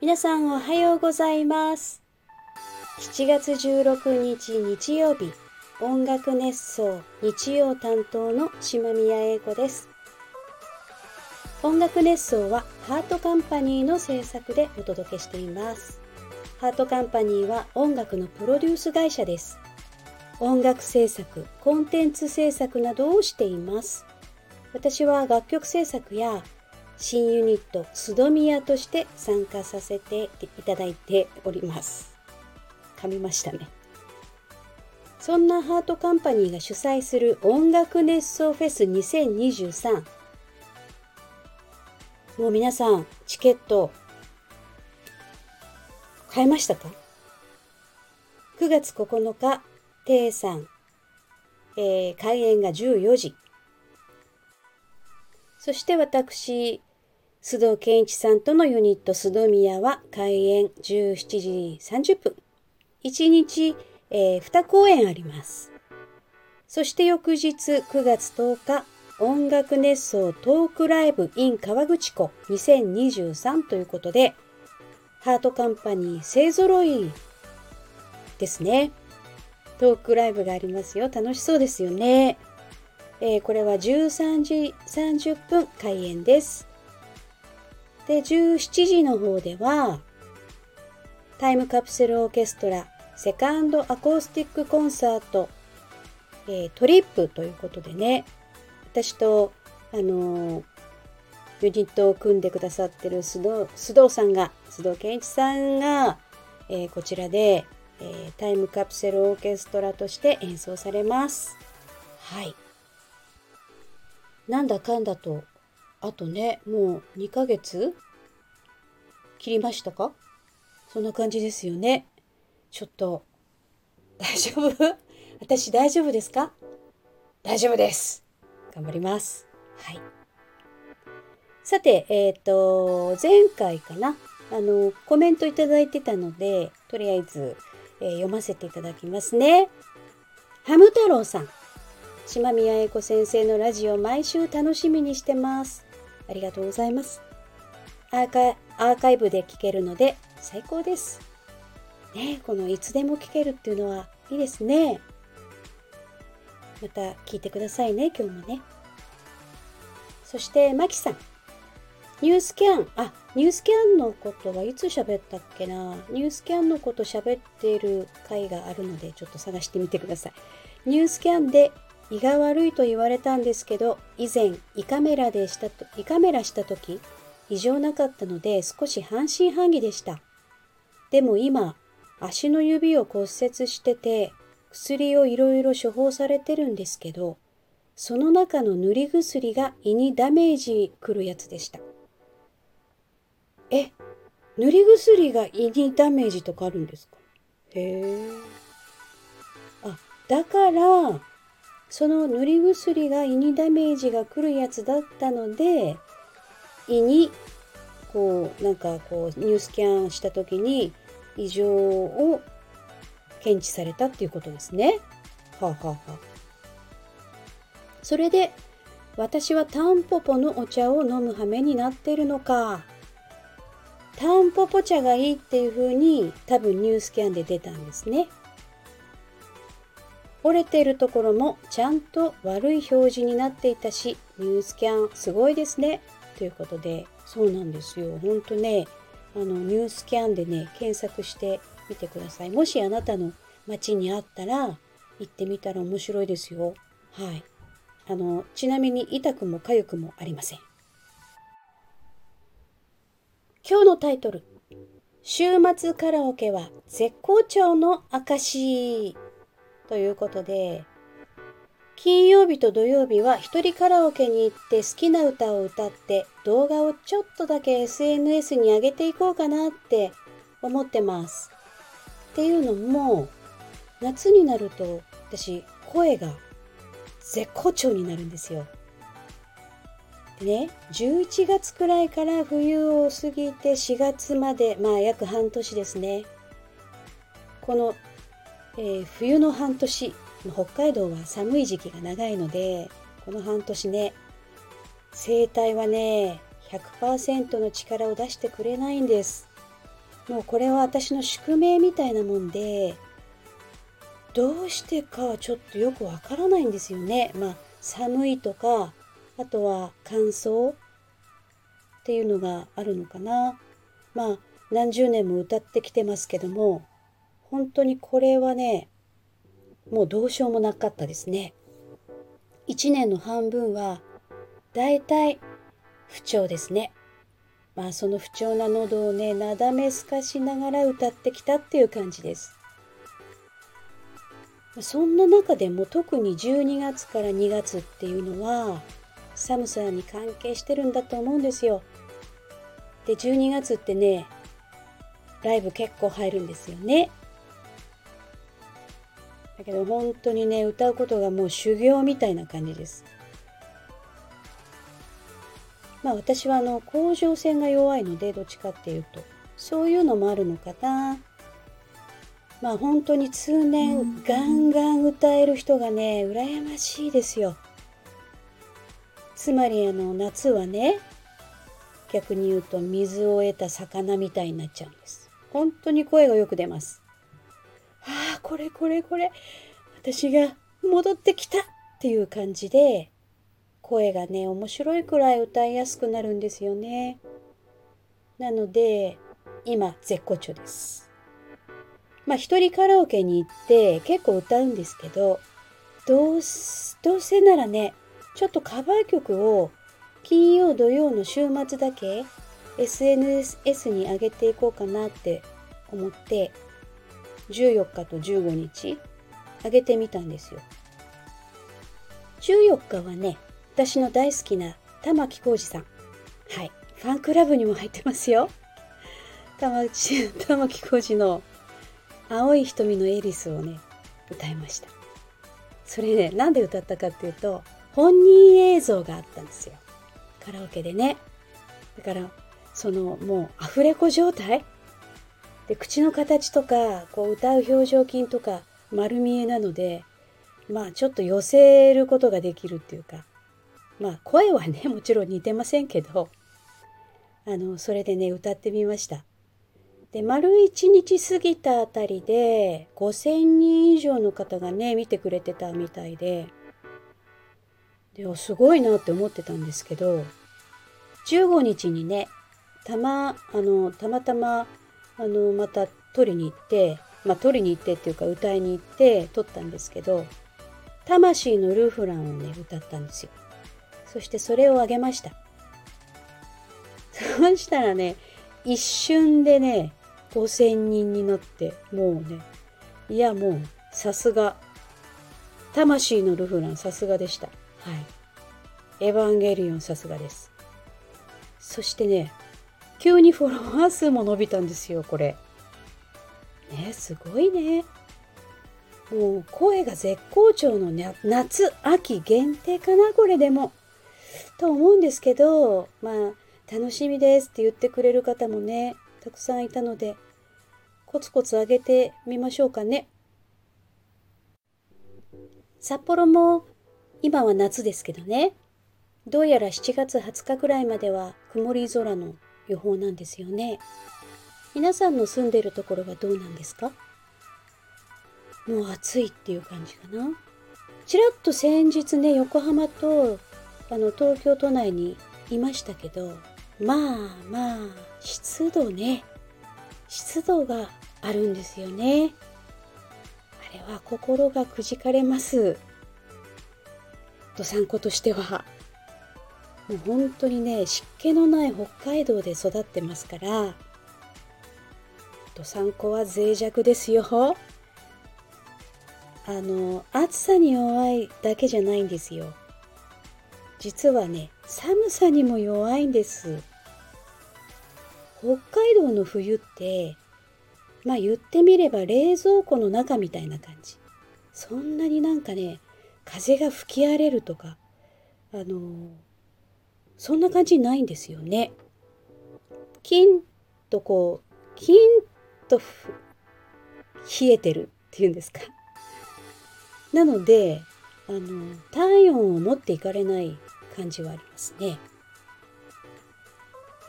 皆さんおはようございます。7月16日日曜日音楽熱奏日曜担当の島宮英子です。音楽熱奏はハートカンパニーの制作でお届けしています。ハートカンパニーは音楽のプロデュース会社です。音楽制作、コンテンツ制作などをしています。私は楽曲制作や新ユニットスドミヤとして参加させていただいております。噛みましたね。そんなハートカンパニーが主催する音楽熱奏フェス2023もう皆さんチケット買いましたか ?9 月9日、定さん、えー、開演が14時。そして私、須藤健一さんとのユニット須藤宮は開演17時30分。1日、えー、2公演あります。そして翌日9月10日、音楽熱奏トークライブ in 川口湖2023ということで、ハートカンパニー勢揃いですね。トークライブがありますよ。楽しそうですよね。えー、これは13時30分開演です。で、17時の方では、タイムカプセルオーケストラセカンドアコースティックコンサート、えー、トリップということでね、私と、あのー、ユニットを組んでくださってる須藤須藤さんが、須藤健一さんが、えー、こちらで、えー、タイムカプセルオーケストラとして演奏されます。はい。なんだかんだと、あとね、もう2ヶ月？切りましたか？そんな感じですよね。ちょっと、大丈夫？私大丈夫ですか？大丈夫です。頑張ります。はい。さて、えっ、ー、と、前回かな、あの、コメントいただいてたので、とりあえず、えー、読ませていただきますね。ハム太郎さん。島宮英子先生のラジオ毎週楽しみにしてます。ありがとうございます。アーカアーカイブで聞けるので最高です。ねこのいつでも聞けるっていうのはいいですね。また聞いてくださいね、今日もね。そして、マキさん。ニュースキャン、あ、ニュースキャンのことはいつ喋ったっけなニュースキャンのこと喋っている回があるので、ちょっと探してみてください。ニュースキャンで胃が悪いと言われたんですけど、以前胃カメラでしたと、胃カメラした時、異常なかったので少し半信半疑でした。でも今、足の指を骨折してて、薬をいろいろ処方されてるんですけど、その中の塗り薬が胃にダメージくるやつでした。え、塗り薬が胃にダメージとかあるんですか？へえ。あ、だから、その塗り薬が胃にダメージが来るやつだったので、胃に、こう、なんかこう、ニュースキャンした時に異常を検知されたっていうことですね。はあ、はあはあ、それで、私はタンポポのお茶を飲む羽目になってるのか。タンポポ茶がいいっていう風に多分ニュースキャンで出たんですね。折れてるところもちゃんと悪い表示になっていたし、ニュースキャンすごいですね。ということで、そうなんですよ。ほんとね、あの、ニュースキャンでね、検索してみてください。もしあなたの街にあったら、行ってみたら面白いですよ。はい。あの、ちなみに痛くも痒くもありません。今日のタイトル。週末カラオケは絶好調の証ということで、金曜日と土曜日は一人カラオケに行って好きな歌を歌って動画をちょっとだけ SNS に上げていこうかなって思ってます。っていうのも、夏になると私声が絶好調になるんですよ。ね、11月くらいから冬を過ぎて4月まで、まあ約半年ですね。この、えー、冬の半年、北海道は寒い時期が長いので、この半年ね声帯はね100%の力を出してくれないんですもうこれは私の宿命みたいなもんでどうしてかはちょっとよくわからないんですよねまあ寒いとかあとは乾燥っていうのがあるのかな。まあ何十年も歌ってきてますけども本当にこれはねもうどうしようもなかったですね。1年の半分はだいたい不調ですね。まあその不調な喉をねなだめすかしながら歌ってきたっていう感じです。そんな中でも特に12月から2月っていうのは寒さに関係してるんだと思うんですよ。で12月ってねライブ結構入るんですよね。だけど本当にね歌うことがもう修行みたいな感じです。まあ私はあの甲状腺が弱いのでどっちかっていうと。そういうのもあるのかな。まあ本当に通年ガンガン歌える人がね羨ましいですよつまりあの夏はね逆に言うと水を得た魚みたいになっちゃうんです。本当に声がよく出ます。ああこれこれこれ。私が戻ってきたっていう感じで声がね面白いくらい歌いやすくなるんですよね。なので今絶好調です。まあ一人カラオケに行って結構歌うんですけどどうどうせならねちょっとカバー曲を金曜土曜の週末だけ SNS に上げていこうかなって思って14日と15日上げてみたんですよ。14日はね私の大好きな玉置浩二さん。はい。ファンクラブにも入ってますよ。玉置玉置浩二の「青い瞳のエリス」をね歌いました。それねなんで歌ったかっていうと本人映像があったんですよ。カラオケでね。だからそのもうアフレコ状態？で口の形とかこう歌う表情筋とか丸見えなのでまあちょっと寄せることができるっていうか。まあ声はね もちろん似てませんけど。あのそれでね歌ってみました。で丸一日過ぎたあたりで5,000人以上の方がね見てくれてたみたいで。ですごいなって思ってたんですけど15日にねたまあのたまたまあのまた撮りに行ってまあ撮りに行ってっていうか歌いに行って撮ったんですけど「魂のルフラン」をね歌ったんですよ。そしてそれをあげました。そうしたらね一瞬でね5,000人になってもうねいやもうさすが。魂のルフランさすがでした。エヴァンゲリオンさすがです。そしてね、急にフォロワー数も伸びたんですよ、これ。ね、すごいね。もう声が絶好調の、ね、夏、秋限定かな、これでも。と思うんですけど、まあ、楽しみですって言ってくれる方もね、たくさんいたので、コツコツ上げてみましょうかね。札幌も今は夏ですけどね。どうやら7月20日くらいまでは曇り空の予報なんですよね。皆さんの住んでるところはどうなんですか？もう暑いっていう感じかな。ちらっと先日ね横浜とあの東京都内にいましたけどまあまあ湿度ね。湿度があるんですよね。あれは心がくじかれます。どさんことしてはもう本当にね湿気のない北海道で育ってますからどさんこは脆弱ですよ。あの暑さに弱いだけじゃないんですよ。実はね寒さにも弱いんです。北海道の冬ってまあ言ってみれば冷蔵庫の中みたいな感じ。そんなになんかね風が吹き荒れるとかあのそんな感じないんですよね。キンとこうキンと冷えてるっていうんですか。なのであの体温を持っていかれない感じはありますね。い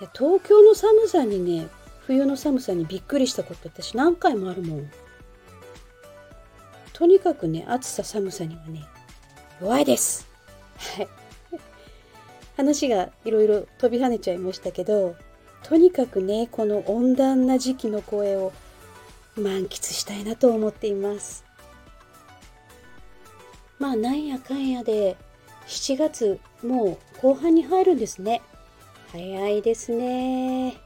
や東京の寒さにね冬の寒さにびっくりしたこと私何回もあるもん。とにかくね暑さ寒さにはね弱いです。はい。話がいろいろ飛び跳ねちゃいましたけどとにかくねこの温暖な時期の声を満喫したいなと思っています。まあなんやかんやで7月もう後半に入るんですね。早いですね。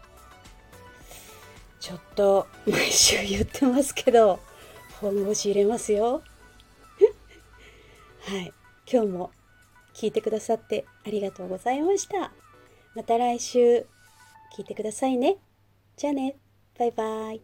ちょっと毎週言ってますけど本腰入れますよ。はい。今日も聞いてくださってありがとうございました。また来週聞いてくださいね。じゃあね。バイバイ。